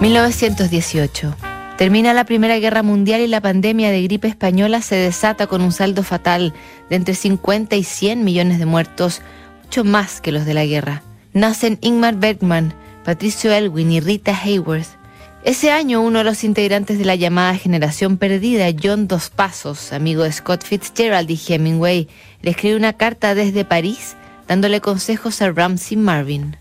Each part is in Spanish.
1918. Termina la Primera Guerra Mundial y la pandemia de gripe española se desata con un saldo fatal de entre 50 y 100 millones de muertos, mucho más que los de la guerra. Nacen Ingmar Bergman, Patricio Elwin y Rita Hayworth. Ese año uno de los integrantes de la llamada generación perdida, John Dos Pasos, amigo de Scott Fitzgerald y Hemingway, le escribe una carta desde París dándole consejos a Ramsey Marvin.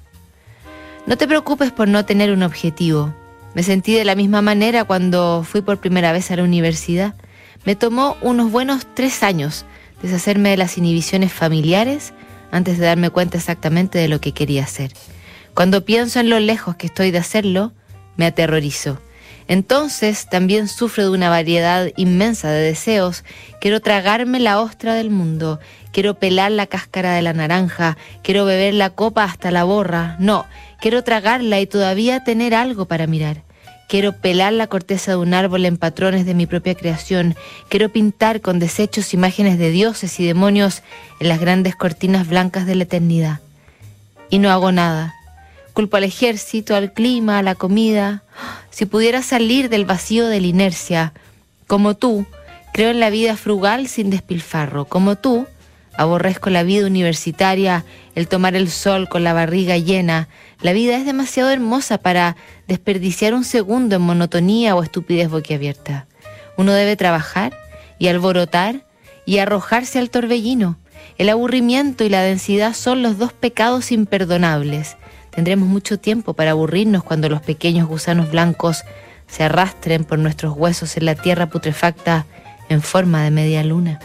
No te preocupes por no tener un objetivo. Me sentí de la misma manera cuando fui por primera vez a la universidad. Me tomó unos buenos tres años deshacerme de las inhibiciones familiares antes de darme cuenta exactamente de lo que quería hacer. Cuando pienso en lo lejos que estoy de hacerlo, me aterrorizo. Entonces también sufro de una variedad inmensa de deseos. Quiero tragarme la ostra del mundo, quiero pelar la cáscara de la naranja, quiero beber la copa hasta la borra. No, quiero tragarla y todavía tener algo para mirar. Quiero pelar la corteza de un árbol en patrones de mi propia creación. Quiero pintar con desechos imágenes de dioses y demonios en las grandes cortinas blancas de la eternidad. Y no hago nada. Culpo al ejército, al clima, a la comida. Si pudiera salir del vacío de la inercia, como tú, creo en la vida frugal sin despilfarro. Como tú, aborrezco la vida universitaria, el tomar el sol con la barriga llena. La vida es demasiado hermosa para desperdiciar un segundo en monotonía o estupidez boquiabierta. Uno debe trabajar y alborotar y arrojarse al torbellino. El aburrimiento y la densidad son los dos pecados imperdonables. Tendremos mucho tiempo para aburrirnos cuando los pequeños gusanos blancos se arrastren por nuestros huesos en la tierra putrefacta en forma de media luna.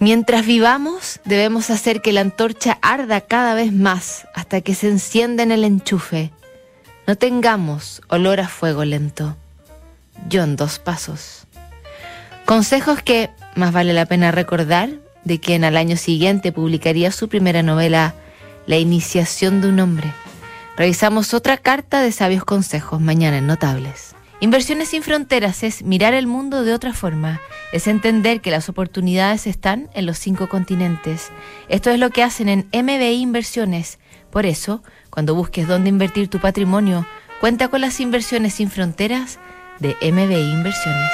Mientras vivamos, debemos hacer que la antorcha arda cada vez más hasta que se encienda en el enchufe. No tengamos olor a fuego lento. John Dos Pasos. Consejos que más vale la pena recordar de quien al año siguiente publicaría su primera novela, La iniciación de un hombre. Revisamos otra carta de sabios consejos mañana en Notables. Inversiones sin fronteras es mirar el mundo de otra forma, es entender que las oportunidades están en los cinco continentes. Esto es lo que hacen en MBI Inversiones. Por eso, cuando busques dónde invertir tu patrimonio, cuenta con las inversiones sin fronteras de MBI Inversiones.